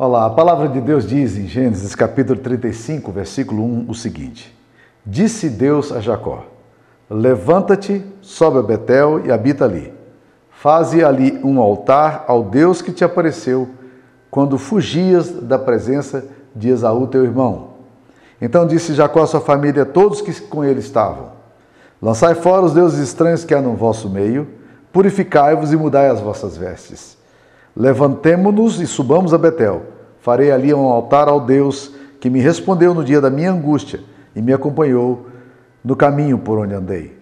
Olá, a palavra de Deus diz em Gênesis capítulo 35, versículo 1 o seguinte: Disse Deus a Jacó: Levanta-te, sobe a Betel e habita ali. Faze ali um altar ao Deus que te apareceu quando fugias da presença de Esaú, teu irmão. Então disse Jacó à sua família, todos que com ele estavam: Lançai fora os deuses estranhos que há no vosso meio, purificai-vos e mudai as vossas vestes. Levantemo-nos e subamos a Betel. Farei ali um altar ao Deus que me respondeu no dia da minha angústia e me acompanhou no caminho por onde andei.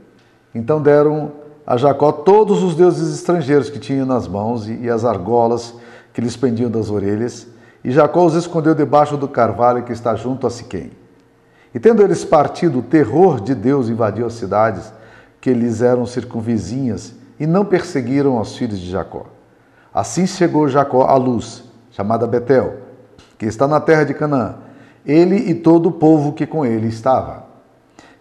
Então deram a Jacó todos os deuses estrangeiros que tinham nas mãos e as argolas que lhes pendiam das orelhas, e Jacó os escondeu debaixo do carvalho que está junto a Siquém. E tendo eles partido, o terror de Deus invadiu as cidades que lhes eram circunvizinhas e não perseguiram os filhos de Jacó. Assim chegou Jacó à luz, chamada Betel, que está na terra de Canaã, ele e todo o povo que com ele estava.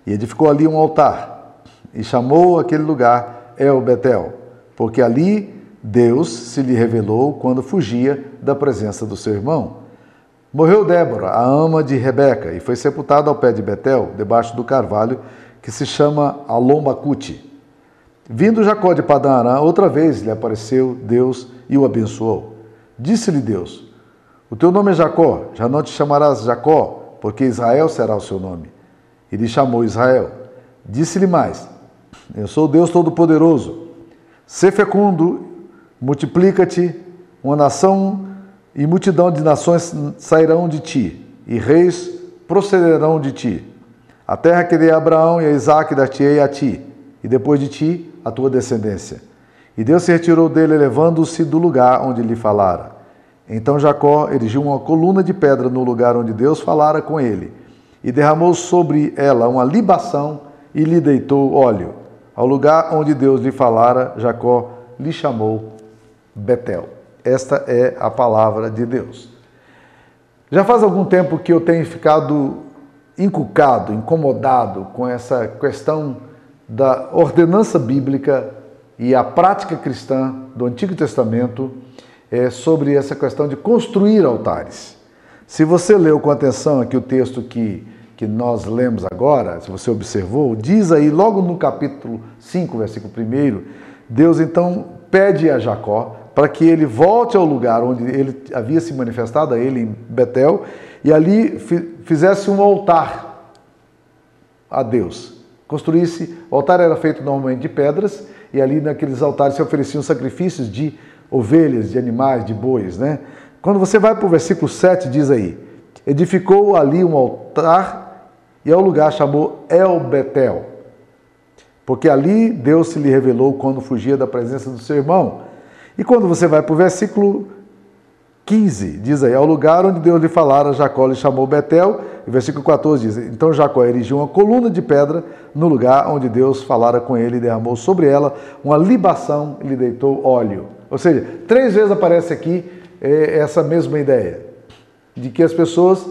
E edificou ali um altar, e chamou aquele lugar El Betel, porque ali Deus se lhe revelou quando fugia da presença do seu irmão. Morreu Débora, a ama de Rebeca, e foi sepultada ao pé de Betel, debaixo do carvalho, que se chama Alombacute. Vindo Jacó de Padã Arã, outra vez lhe apareceu Deus e o abençoou. Disse-lhe Deus: O teu nome é Jacó, já não te chamarás Jacó, porque Israel será o seu nome. E lhe chamou Israel. Disse-lhe mais: Eu sou Deus Todo-Poderoso. Sê fecundo, multiplica-te, uma nação e multidão de nações sairão de ti, e reis procederão de ti. A terra que dei a Abraão e a Isaac dar-te-ei a ti, e depois de ti a tua descendência. E Deus se retirou dele, levando-se do lugar onde lhe falara. Então Jacó erigiu uma coluna de pedra no lugar onde Deus falara com ele, e derramou sobre ela uma libação e lhe deitou óleo. Ao lugar onde Deus lhe falara, Jacó lhe chamou Betel. Esta é a palavra de Deus. Já faz algum tempo que eu tenho ficado inculcado, incomodado com essa questão da ordenança bíblica e a prática cristã do Antigo Testamento é, sobre essa questão de construir altares. Se você leu com atenção aqui o texto que, que nós lemos agora, se você observou, diz aí logo no capítulo 5, versículo 1, Deus então pede a Jacó para que ele volte ao lugar onde ele havia se manifestado a ele em Betel e ali fizesse um altar a Deus. Construísse, o altar era feito normalmente de pedras e ali naqueles altares se ofereciam sacrifícios de ovelhas, de animais, de bois, né? Quando você vai para o versículo 7, diz aí: edificou ali um altar e ao lugar chamou El Betel, porque ali Deus se lhe revelou quando fugia da presença do seu irmão. E quando você vai para o versículo 15, diz aí, ao lugar onde Deus lhe falara, Jacó lhe chamou Betel, e versículo 14 diz, então Jacó erigiu uma coluna de pedra no lugar onde Deus falara com ele e derramou sobre ela uma libação e lhe deitou óleo. Ou seja, três vezes aparece aqui é, essa mesma ideia, de que as pessoas,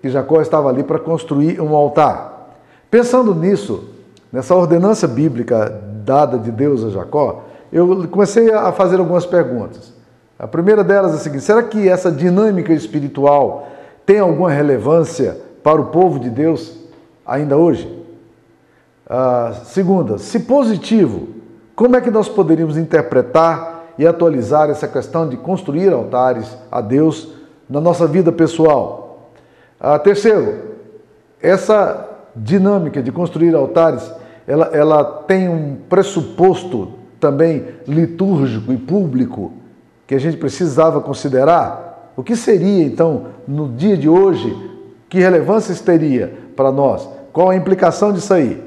que Jacó estava ali para construir um altar. Pensando nisso, nessa ordenança bíblica dada de Deus a Jacó, eu comecei a fazer algumas perguntas. A primeira delas é a seguinte: será que essa dinâmica espiritual tem alguma relevância para o povo de Deus ainda hoje? Segunda, se positivo, como é que nós poderíamos interpretar e atualizar essa questão de construir altares a Deus na nossa vida pessoal? Terceiro, essa dinâmica de construir altares, ela, ela tem um pressuposto também litúrgico e público que a gente precisava considerar? O que seria, então, no dia de hoje, que relevância teria para nós? Qual a implicação disso aí?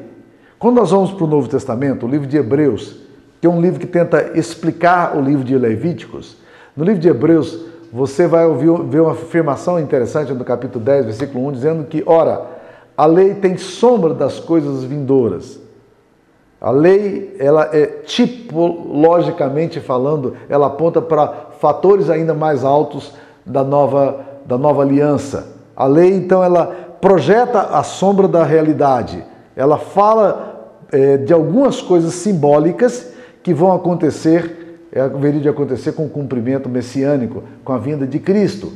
Quando nós vamos para o Novo Testamento, o livro de Hebreus, que é um livro que tenta explicar o livro de Levíticos, no livro de Hebreus você vai ouvir ver uma afirmação interessante no capítulo 10, versículo 1, dizendo que, ora, a lei tem sombra das coisas vindouras a lei, ela é tipologicamente falando, ela aponta para fatores ainda mais altos da nova, da nova aliança. A lei, então, ela projeta a sombra da realidade. Ela fala é, de algumas coisas simbólicas que vão acontecer, é, haveria de acontecer com o cumprimento messiânico, com a vinda de Cristo.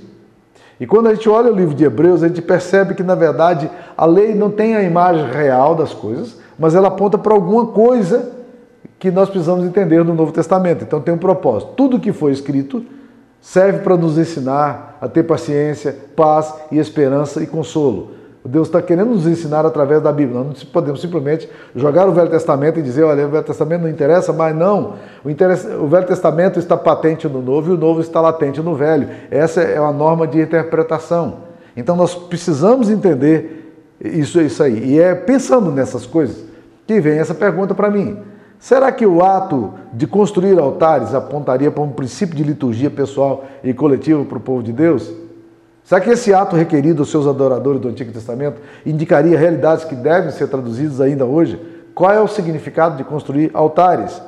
E quando a gente olha o livro de Hebreus, a gente percebe que, na verdade, a lei não tem a imagem real das coisas, mas ela aponta para alguma coisa que nós precisamos entender no Novo Testamento. Então tem um propósito. Tudo que foi escrito serve para nos ensinar a ter paciência, paz e esperança e consolo. Deus está querendo nos ensinar através da Bíblia. Nós não podemos simplesmente jogar o Velho Testamento e dizer, olha, o Velho Testamento não interessa, mas não. O, o Velho Testamento está patente no Novo e o Novo está latente no Velho. Essa é uma norma de interpretação. Então nós precisamos entender isso, isso aí. E é pensando nessas coisas que vem essa pergunta para mim. Será que o ato de construir altares apontaria para um princípio de liturgia pessoal e coletiva para o povo de Deus? Será que esse ato requerido aos seus adoradores do Antigo Testamento indicaria realidades que devem ser traduzidas ainda hoje? Qual é o significado de construir altares?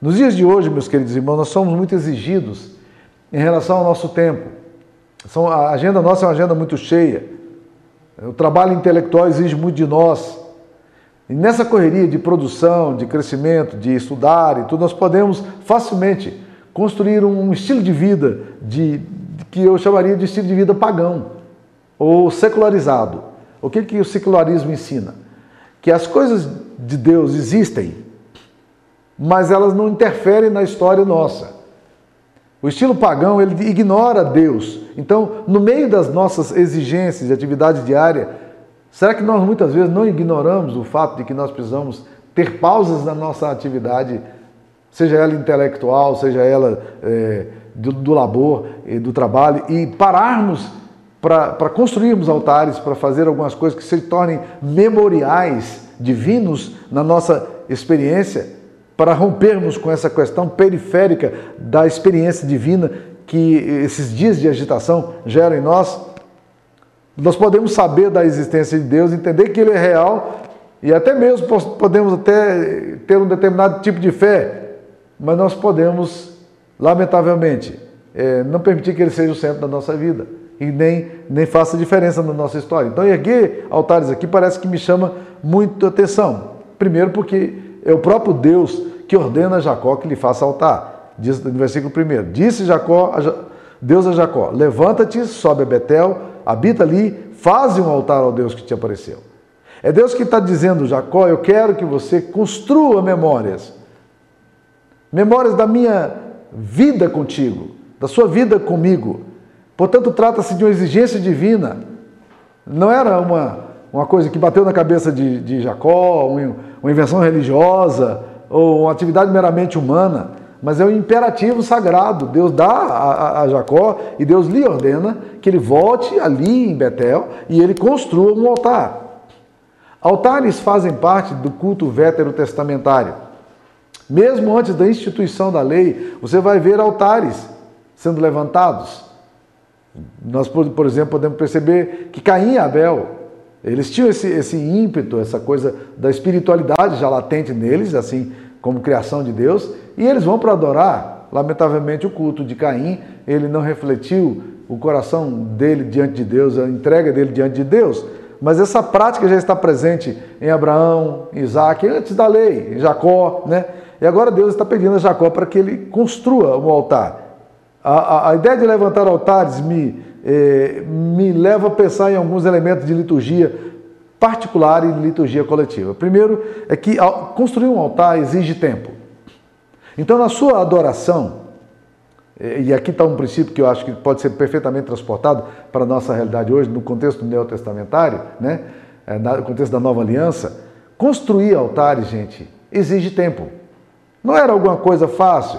Nos dias de hoje, meus queridos irmãos, nós somos muito exigidos em relação ao nosso tempo. A agenda nossa é uma agenda muito cheia. O trabalho intelectual exige muito de nós. E nessa correria de produção, de crescimento, de estudar e tudo, nós podemos facilmente construir um estilo de vida de, que eu chamaria de estilo de vida pagão ou secularizado. O que, que o secularismo ensina? Que as coisas de Deus existem, mas elas não interferem na história nossa. O estilo pagão, ele ignora Deus. Então, no meio das nossas exigências de atividade diária, será que nós muitas vezes não ignoramos o fato de que nós precisamos ter pausas na nossa atividade, seja ela intelectual, seja ela é, do, do labor e do trabalho e pararmos para construirmos altares, para fazer algumas coisas que se tornem memoriais divinos na nossa experiência, para rompermos com essa questão periférica da experiência divina que esses dias de agitação geram em nós. Nós podemos saber da existência de Deus, entender que Ele é real e até mesmo podemos até ter um determinado tipo de fé, mas nós podemos lamentavelmente, é, não permitir que ele seja o centro da nossa vida e nem, nem faça diferença na nossa história. Então, erguer altares aqui parece que me chama muito atenção. Primeiro, porque é o próprio Deus que ordena a Jacó que lhe faça altar. Diz no versículo 1: Disse Jacó, Deus a Jacó: Levanta-te, sobe a Betel, habita ali, faze um altar ao Deus que te apareceu. É Deus que está dizendo, Jacó, eu quero que você construa memórias. Memórias da minha vida contigo, da sua vida comigo. Portanto, trata-se de uma exigência divina. Não era uma, uma coisa que bateu na cabeça de, de Jacó, uma invenção religiosa ou uma atividade meramente humana, mas é um imperativo sagrado. Deus dá a, a, Jacó e Deus lhe ordena que ele volte ali em Betel e ele construa um altar. Altares fazem parte do culto veterotestamentário. Mesmo antes da instituição da lei, você vai ver altares sendo levantados. Nós, por exemplo, podemos perceber que Caim e Abel, eles tinham esse, esse ímpeto, essa coisa da espiritualidade já latente neles, assim como criação de Deus, e eles vão para adorar. Lamentavelmente, o culto de Caim, ele não refletiu o coração dele diante de Deus, a entrega dele diante de Deus. Mas essa prática já está presente em Abraão, Isaac, antes da lei, em Jacó, né? E agora Deus está pedindo a Jacó para que ele construa um altar. A, a, a ideia de levantar altares me, eh, me leva a pensar em alguns elementos de liturgia particular e liturgia coletiva. Primeiro é que construir um altar exige tempo. Então, na sua adoração, e aqui está um princípio que eu acho que pode ser perfeitamente transportado para a nossa realidade hoje, no contexto neotestamentário, né? Eh, no contexto da nova aliança, construir altares, gente, exige tempo. Não era alguma coisa fácil.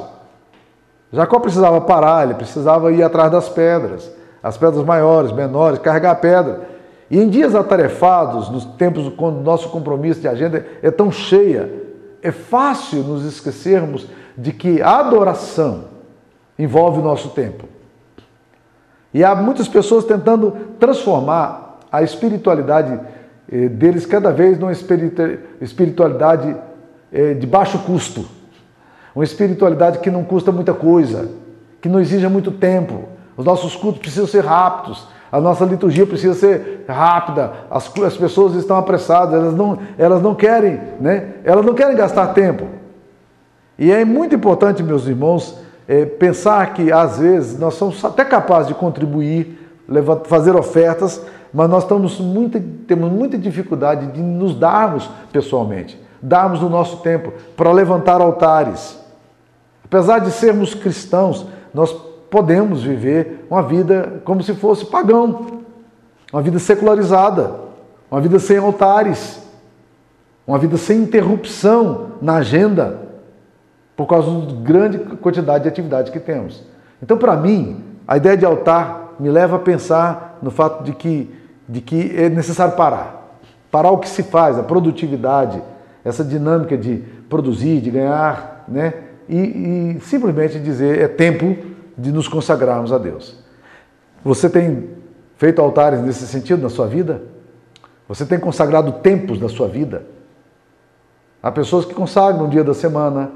Jacó precisava parar, ele precisava ir atrás das pedras, as pedras maiores, menores, carregar a pedra. E em dias atarefados, nos tempos quando nosso compromisso de agenda é tão cheia, é fácil nos esquecermos de que a adoração envolve o nosso tempo. E há muitas pessoas tentando transformar a espiritualidade eh, deles cada vez numa espiritualidade eh, de baixo custo. Uma espiritualidade que não custa muita coisa, que não exija muito tempo. Os nossos cultos precisam ser rápidos, a nossa liturgia precisa ser rápida, as, as pessoas estão apressadas, elas não, elas não querem, né? Elas não querem gastar tempo. E é muito importante, meus irmãos, é, pensar que às vezes nós somos até capazes de contribuir fazer ofertas, mas nós estamos muito, temos muita dificuldade de nos darmos pessoalmente, darmos o nosso tempo para levantar altares. Apesar de sermos cristãos, nós podemos viver uma vida como se fosse pagão, uma vida secularizada, uma vida sem altares, uma vida sem interrupção na agenda, por causa da grande quantidade de atividades que temos. Então, para mim, a ideia de altar me leva a pensar no fato de que, de que é necessário parar. Parar o que se faz, a produtividade, essa dinâmica de produzir, de ganhar, né? E, e simplesmente dizer é tempo de nos consagrarmos a Deus. Você tem feito altares nesse sentido na sua vida? Você tem consagrado tempos da sua vida? Há pessoas que consagram um dia da semana,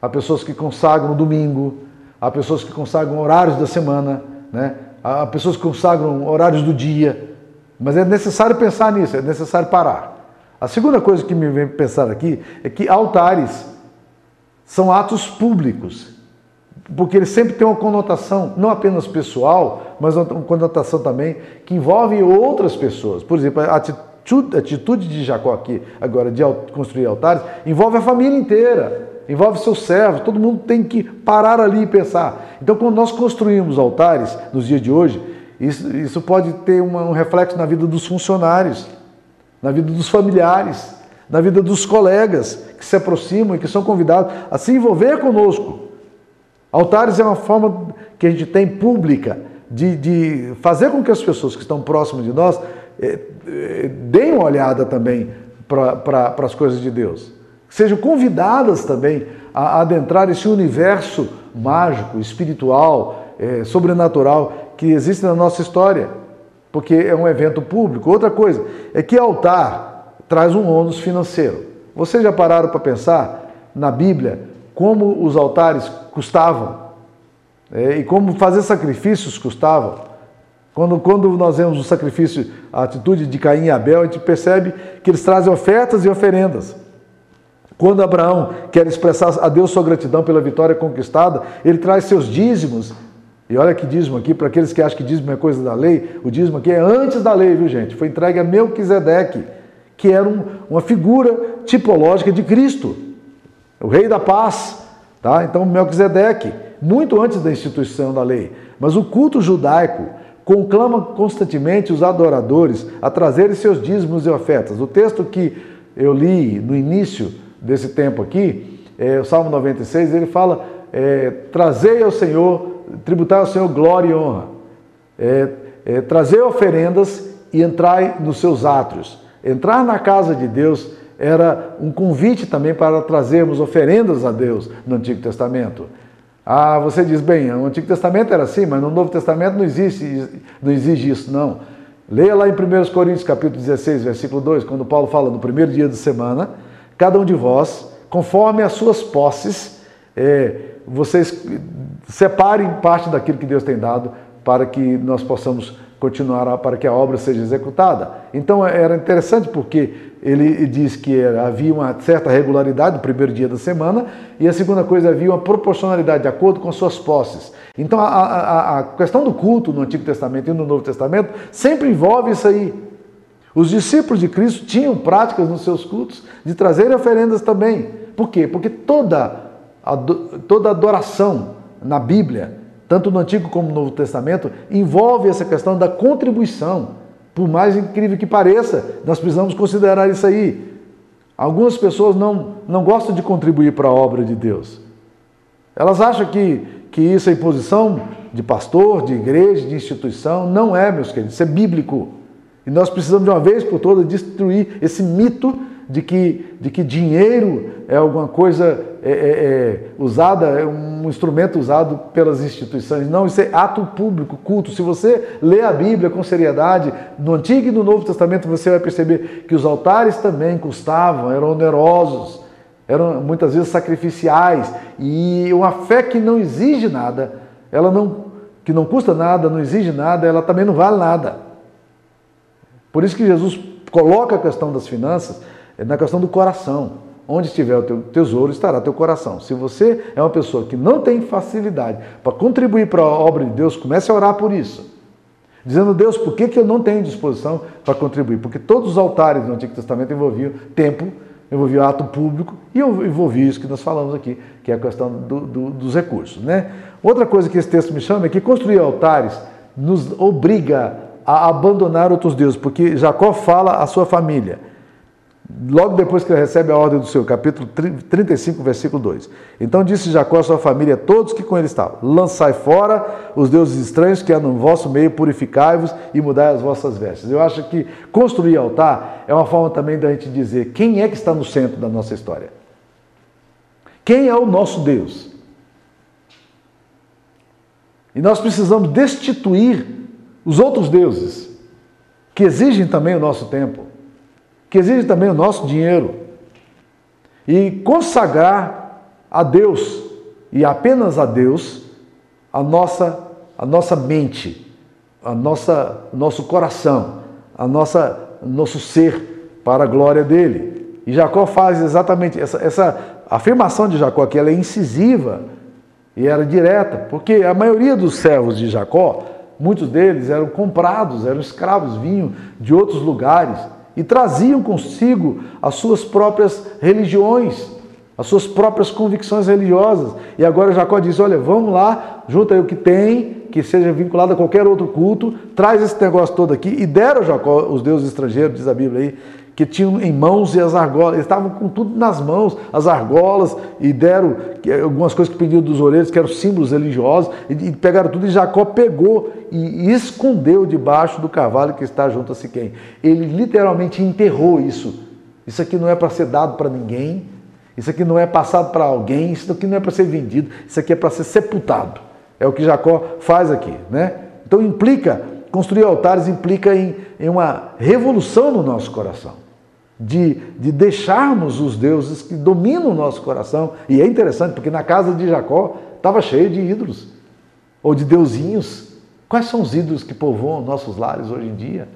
há pessoas que consagram no domingo, há pessoas que consagram horários da semana, né? há pessoas que consagram horários do dia. Mas é necessário pensar nisso, é necessário parar. A segunda coisa que me vem pensar aqui é que altares são atos públicos, porque eles sempre têm uma conotação não apenas pessoal, mas uma conotação também que envolve outras pessoas. Por exemplo, a atitude, a atitude de Jacó aqui, agora, de construir altares, envolve a família inteira envolve seus servos, todo mundo tem que parar ali e pensar. Então, quando nós construímos altares nos dias de hoje, isso, isso pode ter uma, um reflexo na vida dos funcionários, na vida dos familiares, na vida dos colegas que se aproximam e que são convidados a se envolver conosco. Altares é uma forma que a gente tem pública de, de fazer com que as pessoas que estão próximas de nós eh, eh, deem uma olhada também para as coisas de Deus sejam convidadas também a adentrar esse universo mágico, espiritual, é, sobrenatural que existe na nossa história, porque é um evento público. Outra coisa é que altar traz um ônus financeiro. Vocês já pararam para pensar na Bíblia como os altares custavam é, e como fazer sacrifícios custavam? Quando, quando nós vemos o sacrifício, a atitude de Caim e Abel, a gente percebe que eles trazem ofertas e oferendas. Quando Abraão quer expressar a Deus sua gratidão pela vitória conquistada, ele traz seus dízimos. E olha que dízimo aqui, para aqueles que acham que dízimo é coisa da lei, o dízimo aqui é antes da lei, viu gente? Foi entregue a Melquisedeque, que era um, uma figura tipológica de Cristo, o rei da paz. Tá? Então, Melquisedeque, muito antes da instituição da lei. Mas o culto judaico conclama constantemente os adoradores a trazerem seus dízimos e ofertas. O texto que eu li no início desse tempo aqui, é, o Salmo 96, ele fala: é, trazei ao Senhor, tributai ao Senhor glória e honra, é, é, trazei oferendas e entrai nos seus átrios. Entrar na casa de Deus era um convite também para trazermos oferendas a Deus no Antigo Testamento. Ah, você diz, bem, no Antigo Testamento era assim, mas no Novo Testamento não existe, não exige isso, não. Leia lá em 1 Coríntios capítulo 16, versículo 2, quando Paulo fala no primeiro dia de semana, cada um de vós, conforme as suas posses, é, vocês separem parte daquilo que Deus tem dado para que nós possamos continuar, para que a obra seja executada. Então era interessante porque ele diz que era, havia uma certa regularidade no primeiro dia da semana e a segunda coisa havia uma proporcionalidade de acordo com as suas posses. Então a, a, a questão do culto no Antigo Testamento e no Novo Testamento sempre envolve isso aí. Os discípulos de Cristo tinham práticas nos seus cultos de trazer oferendas também. Por quê? Porque toda, toda adoração na Bíblia, tanto no Antigo como no Novo Testamento, envolve essa questão da contribuição. Por mais incrível que pareça, nós precisamos considerar isso aí. Algumas pessoas não, não gostam de contribuir para a obra de Deus. Elas acham que, que isso é imposição de pastor, de igreja, de instituição. Não é, meus queridos, isso é bíblico. E nós precisamos de uma vez por todas destruir esse mito de que, de que dinheiro é alguma coisa é, é, é, usada, é um instrumento usado pelas instituições. Não, isso é ato público, culto. Se você lê a Bíblia com seriedade, no Antigo e no Novo Testamento, você vai perceber que os altares também custavam, eram onerosos, eram muitas vezes sacrificiais. E uma fé que não exige nada, ela não, que não custa nada, não exige nada, ela também não vale nada. Por isso que Jesus coloca a questão das finanças na questão do coração. Onde estiver o teu tesouro, estará teu coração. Se você é uma pessoa que não tem facilidade para contribuir para a obra de Deus, comece a orar por isso. Dizendo, Deus, por que, que eu não tenho disposição para contribuir? Porque todos os altares do Antigo Testamento envolviam tempo, envolviam ato público e envolvia isso que nós falamos aqui, que é a questão do, do, dos recursos. Né? Outra coisa que esse texto me chama é que construir altares nos obriga a abandonar outros deuses, porque Jacó fala à sua família logo depois que ele recebe a ordem do Senhor, capítulo 35, versículo 2. Então disse Jacó à sua família, todos que com ele estavam: Lançai fora os deuses estranhos que há no vosso meio, purificai-vos e mudai as vossas vestes. Eu acho que construir altar é uma forma também da gente dizer quem é que está no centro da nossa história. Quem é o nosso Deus? E nós precisamos destituir os outros deuses, que exigem também o nosso tempo que exige também o nosso dinheiro, e consagrar a Deus e apenas a Deus a nossa, a nossa mente, a nossa, nosso coração, a nossa, nosso ser para a glória dele. E Jacó faz exatamente essa, essa afirmação de Jacó aqui, ela é incisiva e era direta, porque a maioria dos servos de Jacó, muitos deles eram comprados, eram escravos, vinham de outros lugares e traziam consigo as suas próprias religiões, as suas próprias convicções religiosas. E agora Jacó diz: Olha, vamos lá, junta aí o que tem, que seja vinculado a qualquer outro culto, traz esse negócio todo aqui. E deram Jacó os deuses estrangeiros, diz a Bíblia aí, que tinham em mãos e as argolas, eles estavam com tudo nas mãos, as argolas, e deram algumas coisas que pediam dos orelhos, que eram símbolos religiosos, e, pegaram tudo, e Jacó pegou e escondeu debaixo do cavalo que está junto a Siquém. Ele literalmente enterrou isso. Isso aqui não é para ser dado para ninguém, isso aqui não é passado para alguém, isso aqui não é para ser vendido, isso aqui é para ser sepultado. É o que Jacó faz aqui, né? Então implica, construir altares implica em, em uma revolução no nosso coração de, de deixarmos os deuses que dominam o nosso coração. E é interessante, porque na casa de Jacó estava cheio de ídolos, ou de deusinhos. Quais são os ídolos que povoam nossos lares hoje em dia?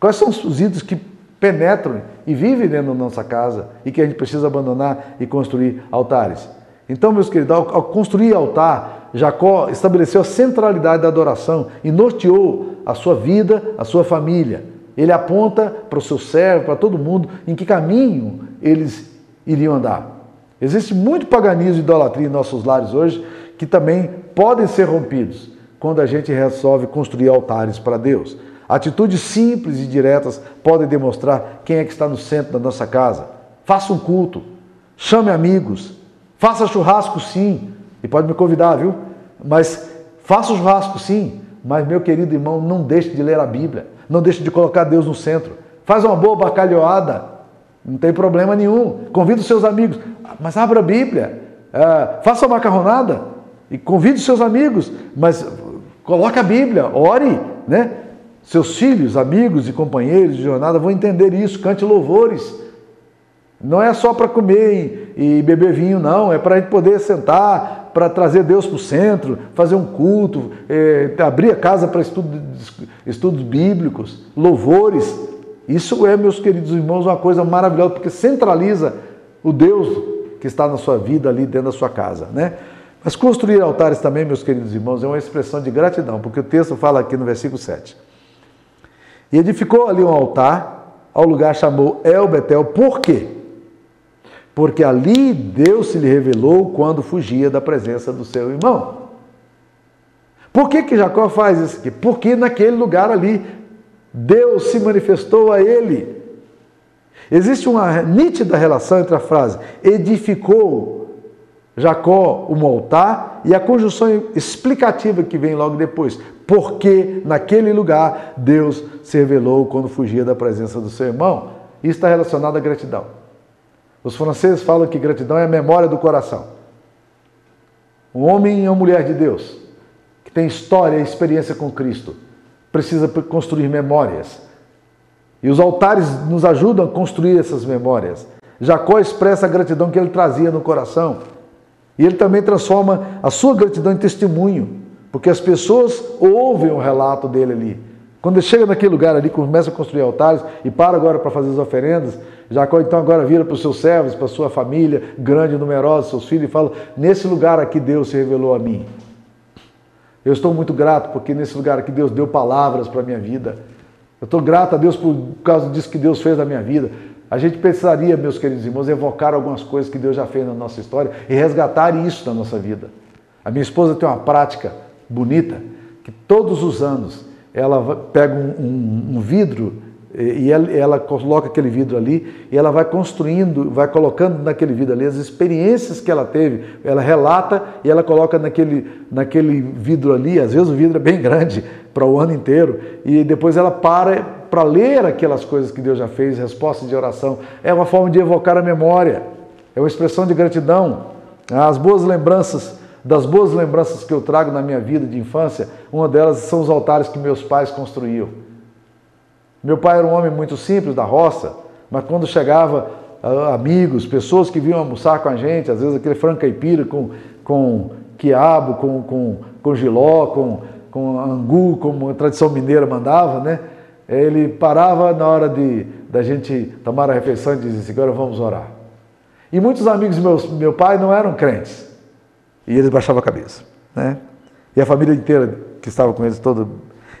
Quais são os ídolos que penetram e vivem dentro da nossa casa e que a gente precisa abandonar e construir altares? Então, meus queridos, ao construir altar, Jacó estabeleceu a centralidade da adoração e norteou a sua vida, a sua família. Ele aponta para o seu servo, para todo mundo, em que caminho eles iriam andar. Existe muito paganismo e idolatria em nossos lares hoje que também podem ser rompidos quando a gente resolve construir altares para Deus. Atitudes simples e diretas podem demonstrar quem é que está no centro da nossa casa. Faça um culto, chame amigos, faça churrasco sim, e pode me convidar, viu? Mas faça o churrasco sim, mas meu querido irmão, não deixe de ler a Bíblia. Não deixe de colocar Deus no centro. Faz uma boa bacalhoada, não tem problema nenhum. Convida os seus amigos, mas abra a Bíblia. É, faça uma macarronada e convide os seus amigos, mas coloque a Bíblia, ore, né? Seus filhos, amigos e companheiros de jornada vão entender isso, cante louvores. Não é só para comer e, beber vinho, não, é para a gente poder sentar, para trazer Deus para o centro, fazer um culto, é, abrir a casa para estudo, estudos bíblicos, louvores. Isso é, meus queridos irmãos, uma coisa maravilhosa, porque centraliza o Deus que está na sua vida ali dentro da sua casa, né? Mas construir altares também, meus queridos irmãos, é uma expressão de gratidão, porque o texto fala aqui no versículo 7. E edificou ali um altar, ao lugar chamou El Betel, por quê? Porque ali Deus se lhe revelou quando fugia da presença do seu irmão. Por que, que Jacó faz isso aqui? Porque naquele lugar ali Deus se manifestou a ele. Existe uma nítida relação entre a frase edificou Jacó um altar e a conjunção explicativa que vem logo depois. Porque naquele lugar Deus se revelou quando fugia da presença do seu irmão. Isso está relacionado à gratidão. Os franceses falam que gratidão é a memória do coração. Um homem e uma mulher de Deus, que tem história e experiência com Cristo, precisa construir memórias. E os altares nos ajudam a construir essas memórias. Jacó expressa a gratidão que ele trazia no coração. E ele também transforma a sua gratidão em testemunho, porque as pessoas ouvem o relato dele ali. Quando chega naquele lugar ali, começa a construir altares e para agora para fazer as oferendas, Jacó então agora vira para os seus servos, para a sua família, grande numerosa, seus filhos, e fala: Nesse lugar aqui Deus se revelou a mim. Eu estou muito grato porque nesse lugar aqui Deus deu palavras para a minha vida. Eu estou grato a Deus por causa disso que Deus fez na minha vida. A gente precisaria, meus queridos irmãos, evocar algumas coisas que Deus já fez na nossa história e resgatar isso na nossa vida. A minha esposa tem uma prática bonita que todos os anos ela pega um, um, um vidro e ela, ela, coloca aquele vidro ali e ela vai construindo, vai colocando naquele vidro ali as experiências que ela teve. Ela relata e ela coloca naquele, naquele vidro ali. Às vezes o vidro é bem grande para o ano inteiro e depois ela para para ler aquelas coisas que Deus já fez, respostas de oração. É uma forma de evocar a memória, é uma expressão de gratidão. As boas lembranças das boas lembranças que eu trago na minha vida de infância, uma delas são os altares que meus pais construíam. Meu pai era um homem muito simples, da roça, mas quando chegava uh, amigos, pessoas que vinham almoçar com a gente, às vezes aquele frango caipira com, com quiabo, com, com, com giló, com, com angu, como a tradição mineira mandava, né? Ele parava na hora de da gente tomar a refeição e dizia assim, agora vamos orar. E muitos amigos do meu pai não eram crentes. E eles baixavam a cabeça. Né? E a família inteira que estava com eles, todo.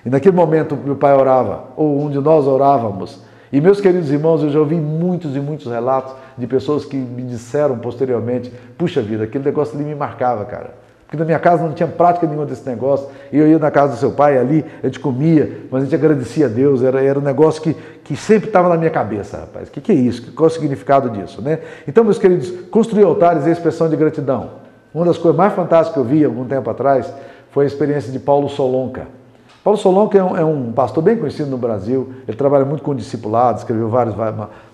E naquele momento meu pai orava, ou um de nós orávamos. E meus queridos irmãos, eu já ouvi muitos e muitos relatos de pessoas que me disseram posteriormente: puxa vida, aquele negócio ali me marcava, cara. Porque na minha casa não tinha prática nenhuma desse negócio. E eu ia na casa do seu pai ali, a gente comia, mas a gente agradecia a Deus. Era, era um negócio que, que sempre estava na minha cabeça, rapaz. O que, que é isso? Qual é o significado disso? Né? Então, meus queridos, construir altares é expressão de gratidão. Uma das coisas mais fantásticas que eu vi algum tempo atrás foi a experiência de Paulo Solonca. Paulo Solonca é um, é um, pastor bem conhecido no Brasil, ele trabalha muito com discipulados, escreveu vários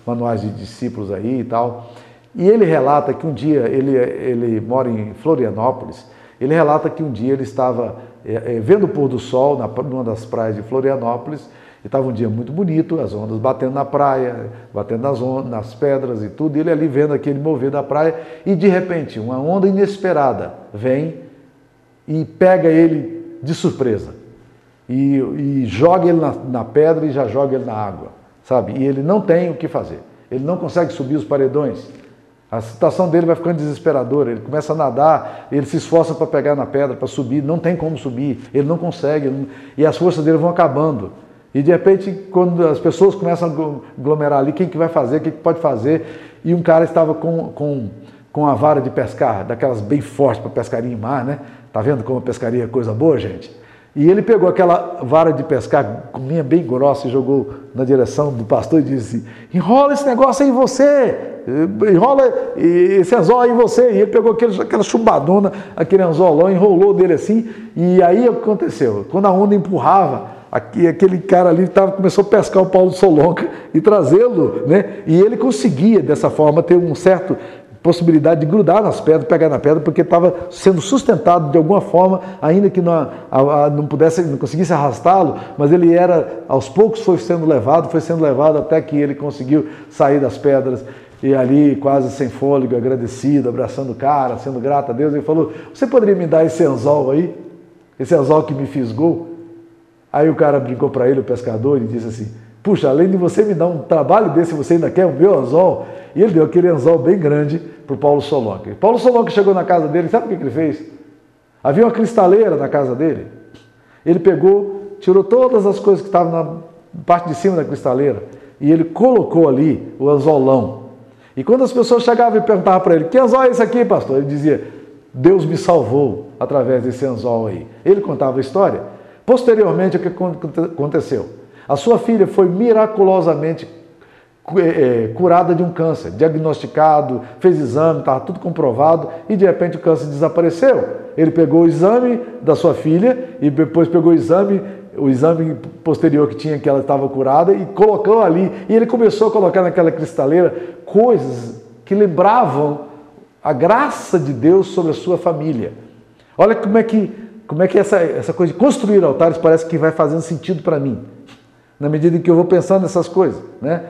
manuais de discípulos aí e tal. E ele relata que um dia, ele, ele mora em Florianópolis, ele relata que um dia ele estava é, é, vendo o pôr do sol na, numa das praias de Florianópolis e estava um dia muito bonito, as ondas batendo na praia, batendo nas, ondas, nas pedras e tudo, e ele ali vendo aquele mover da praia, e de repente uma onda inesperada vem e pega ele de surpresa. E, e joga ele na, na pedra e já joga ele na água, sabe? E ele não tem o que fazer. Ele não consegue subir os paredões. A situação dele vai ficando desesperadora. Ele começa a nadar, ele se esforça para pegar na pedra, para subir, não tem como subir, ele não consegue, ele não... e as forças dele vão acabando. E de repente, quando as pessoas começam a aglomerar ali, quem que vai fazer, o que, pode fazer? E um cara estava com, com, com a vara de pescar, daquelas bem fortes para pescaria em mar, né? Tá vendo como a pescaria é coisa boa, gente? E ele pegou aquela vara de pescar, minha bem grossa, e jogou na direção do pastor e disse: enrola esse negócio aí em você, enrola esse anzol aí em você. E ele pegou aquele, aquela chumbadona, aquele anzolão, enrolou dele assim. E aí aconteceu? Quando a onda empurrava, Aqui, aquele cara ali tava, começou a pescar o Paulo Solonca e trazê-lo, né? E ele conseguia, dessa forma, ter um certo possibilidade de grudar nas pedras, pegar na pedra, porque estava sendo sustentado de alguma forma, ainda que não, a, a, não pudesse, não conseguisse arrastá-lo, mas ele era, aos poucos foi sendo levado, foi sendo levado até que ele conseguiu sair das pedras e ali quase sem fôlego, agradecido, abraçando o cara, sendo grato a Deus, ele falou: "Você poderia me dar esse anzol aí? Esse anzol que me fisgou?" Aí o cara brincou para ele, o pescador, e disse assim: Puxa, além de você me dar um trabalho desse, você ainda quer o meu anzol? E ele deu aquele anzol bem grande para o Paulo Solonca. Paulo Solonca chegou na casa dele, sabe o que ele fez? Havia uma cristaleira na casa dele. Ele pegou, tirou todas as coisas que estavam na parte de cima da cristaleira e ele colocou ali o anzolão. E quando as pessoas chegavam e perguntavam para ele: Que anzol é esse aqui, pastor? Ele dizia: Deus me salvou através desse anzol aí. Ele contava a história. Posteriormente, o que aconteceu? A sua filha foi miraculosamente é, é, curada de um câncer, diagnosticado, fez exame, estava tudo comprovado e de repente o câncer desapareceu. Ele pegou o exame da sua filha e depois pegou o exame, o exame posterior que tinha que ela estava curada e colocou ali. E ele começou a colocar naquela cristaleira coisas que lembravam a graça de Deus sobre a sua família. Olha como é que como é que essa, essa coisa de construir altares parece que vai fazendo sentido para mim, na medida em que eu vou pensando nessas coisas, né?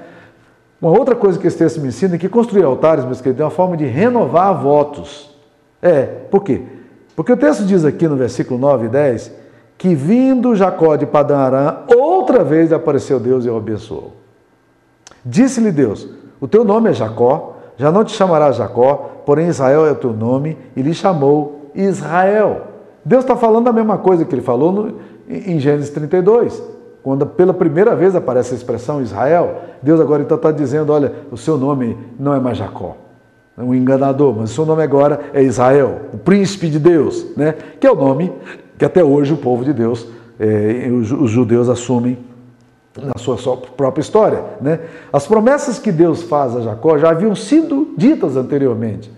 Uma outra coisa que esse texto me ensina é que construir altares, meus queridos, é uma forma de renovar votos. É, por quê? Porque o texto diz aqui no versículo 9 e 10 que vindo Jacó de Padã Arã, outra vez apareceu Deus e o abençoou. Disse-lhe Deus: O teu nome é Jacó, já não te chamarás Jacó, porém Israel é o teu nome, e lhe chamou Israel Deus está falando a mesma coisa que ele falou no, em Gênesis 32, quando pela primeira vez aparece a expressão Israel. Deus agora então está dizendo: olha, o seu nome não é mais Jacó, é um enganador, mas o seu nome agora é Israel, o príncipe de Deus, né? que é o nome que até hoje o povo de Deus, é, os, os judeus assumem na sua, sua própria história. Né? As promessas que Deus faz a Jacó já haviam sido ditas anteriormente.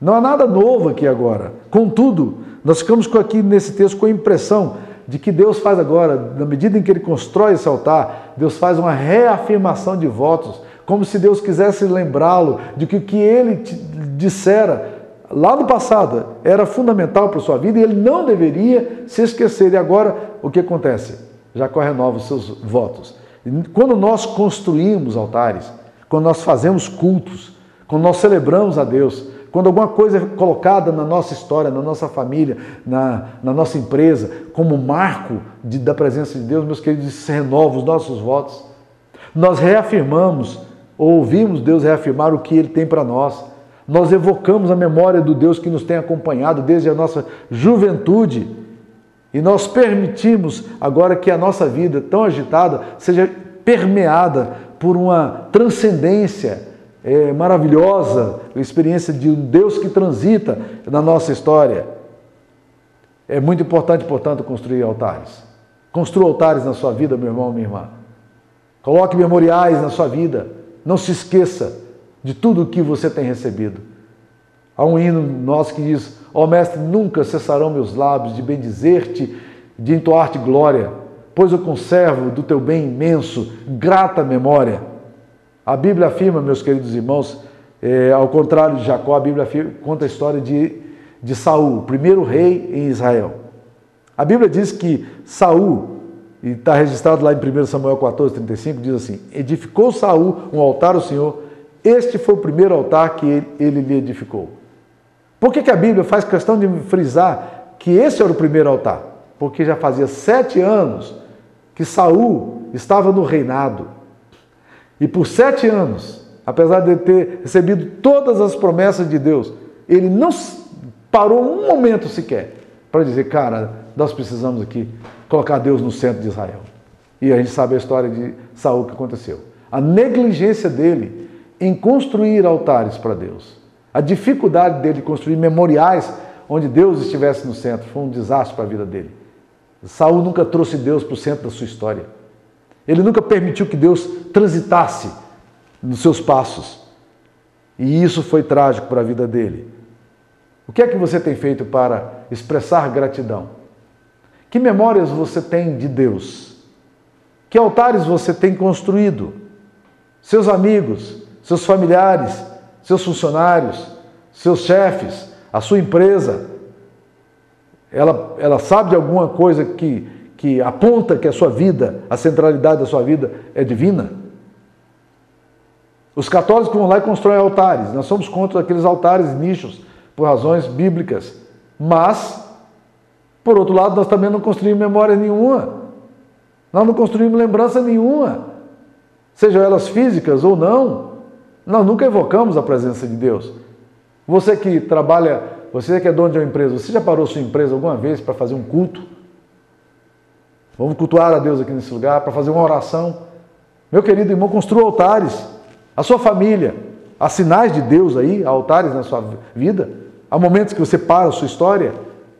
Não há nada novo aqui agora. Contudo, nós ficamos aqui nesse texto com a impressão de que Deus faz agora, na medida em que ele constrói esse altar, Deus faz uma reafirmação de votos, como se Deus quisesse lembrá-lo de que o que ele dissera lá no passado era fundamental para sua vida e ele não deveria se esquecer. E agora, o que acontece? Jacó renova os seus votos. Quando nós construímos altares, quando nós fazemos cultos, quando nós celebramos a Deus, quando alguma coisa é colocada na nossa história, na nossa família, na, na nossa empresa, como marco de, da presença de Deus, meus queridos, se renova os nossos votos. Nós reafirmamos, ou ouvimos Deus reafirmar o que Ele tem para nós. Nós evocamos a memória do Deus que nos tem acompanhado desde a nossa juventude. E nós permitimos agora que a nossa vida tão agitada seja permeada por uma transcendência é, maravilhosa, a experiência de um Deus que transita na nossa história. É muito importante, portanto, construir altares. Construa altares na sua vida, meu irmão, minha irmã. Coloque memoriais na sua vida. Não se esqueça de tudo o que você tem recebido. Há um hino nosso que diz: Ó oh, Mestre, nunca cessarão meus lábios de bendizer-te, de entoar-te glória, pois eu conservo do teu bem imenso, grata memória. A Bíblia afirma, meus queridos irmãos, é, ao contrário de Jacó, a Bíblia afirma, conta a história de, de Saul, o primeiro rei em Israel. A Bíblia diz que Saul, e está registrado lá em 1 Samuel 14, 35, diz assim: Edificou Saul um altar ao Senhor, este foi o primeiro altar que ele, ele lhe edificou. Por que, que a Bíblia faz questão de frisar que esse era o primeiro altar? Porque já fazia sete anos que Saul estava no reinado. E por sete anos, apesar de ter recebido todas as promessas de Deus, ele não parou um momento sequer para dizer, cara, nós precisamos aqui colocar Deus no centro de Israel. E a gente sabe a história de Saul que aconteceu. A negligência dele em construir altares para Deus, a dificuldade dele de construir memoriais onde Deus estivesse no centro, foi um desastre para a vida dele. Saul nunca trouxe Deus para o centro da sua história. Ele nunca permitiu que Deus transitasse nos seus passos. E isso foi trágico para a vida dele. O que é que você tem feito para expressar gratidão? Que memórias você tem de Deus? Que altares você tem construído? Seus amigos, seus familiares, seus funcionários, seus chefes, a sua empresa, ela, ela sabe de alguma coisa que que aponta que a sua vida, a centralidade da sua vida é divina. Os católicos vão lá e constroem altares. Nós somos contra aqueles altares nichos, por razões bíblicas. Mas, por outro lado, nós também não construímos memória nenhuma. Nós não construímos lembrança nenhuma. Sejam elas físicas ou não. Nós nunca evocamos a presença de Deus. Você que trabalha, você que é dono de uma empresa, você já parou sua empresa alguma vez para fazer um culto? Vamos cultuar a Deus aqui nesse lugar para fazer uma oração. Meu querido irmão, construa altares. A sua família, há sinais de Deus aí, há altares na sua vida. Há momentos que você para a sua história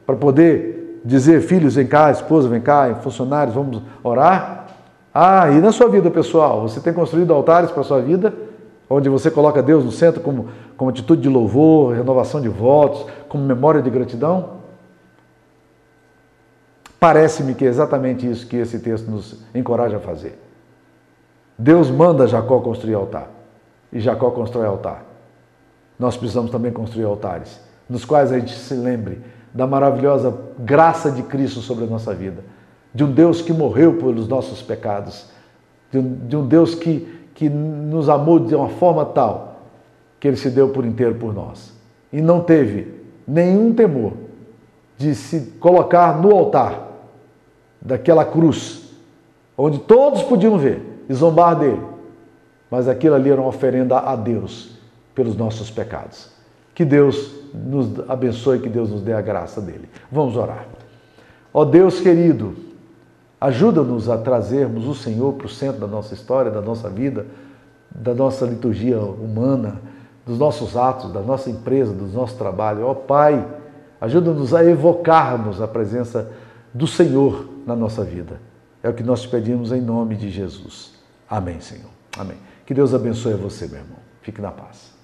para poder dizer, filhos, vem cá, esposa, vem cá, funcionários, vamos orar. Ah, e na sua vida pessoal, você tem construído altares para a sua vida, onde você coloca Deus no centro como, como atitude de louvor, renovação de votos, como memória de gratidão? Parece-me que é exatamente isso que esse texto nos encoraja a fazer. Deus manda Jacó construir altar. E Jacó constrói altar. Nós precisamos também construir altares, nos quais a gente se lembre da maravilhosa graça de Cristo sobre a nossa vida, de um Deus que morreu pelos nossos pecados, de um, de um Deus que, que nos amou de uma forma tal que ele se deu por inteiro por nós. E não teve nenhum temor de se colocar no altar daquela cruz, onde todos podiam ver e zombar dele, mas aquilo ali era uma oferenda a Deus pelos nossos pecados. Que Deus nos abençoe, que Deus nos dê a graça dele. Vamos orar. Ó Deus querido, ajuda-nos a trazermos o Senhor para o centro da nossa história, da nossa vida, da nossa liturgia humana, dos nossos atos, da nossa empresa, do nosso trabalho. Ó Pai, ajuda-nos a evocarmos a presença do Senhor na nossa vida. É o que nós te pedimos em nome de Jesus. Amém, Senhor. Amém. Que Deus abençoe você, meu irmão. Fique na paz.